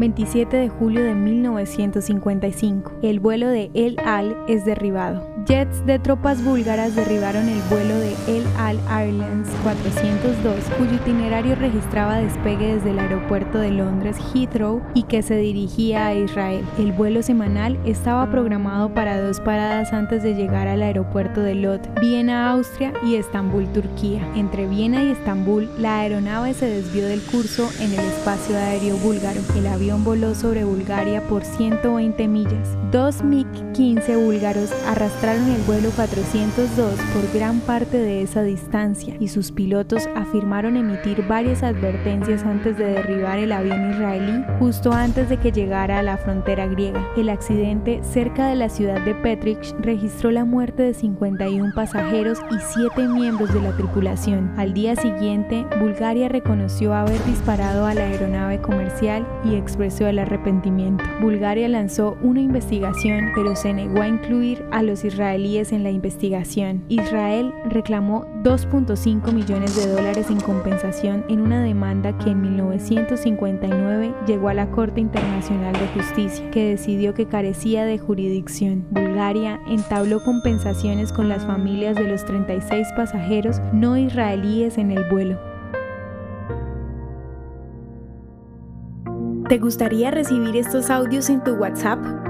27 de julio de 1955. El vuelo de El Al es derribado. Jets de tropas búlgaras derribaron el vuelo de El Al Airlines 402, cuyo itinerario registraba despegue desde el aeropuerto de Londres Heathrow y que se dirigía a Israel. El vuelo semanal estaba programado para dos paradas antes de llegar al aeropuerto de Lot, Viena, Austria y Estambul, Turquía. Entre Viena y Estambul, la aeronave se desvió del curso en el espacio aéreo búlgaro. El avión voló sobre Bulgaria por 120 millas. Dos MiG-15 búlgaros arrastraron el vuelo 402 por gran parte de esa distancia y sus pilotos afirmaron emitir varias advertencias antes de derribar el avión israelí justo antes de que llegara a la frontera griega. El accidente cerca de la ciudad de Petrich registró la muerte de 51 pasajeros y 7 miembros de la tripulación. Al día siguiente, Bulgaria reconoció haber disparado a la aeronave comercial y expresó el arrepentimiento. Bulgaria lanzó una investigación pero se negó a incluir a los israelíes en la investigación. Israel reclamó 2.5 millones de dólares en compensación en una demanda que en 1959 llegó a la Corte Internacional de Justicia, que decidió que carecía de jurisdicción. Bulgaria entabló compensaciones con las familias de los 36 pasajeros no israelíes en el vuelo. ¿Te gustaría recibir estos audios en tu WhatsApp?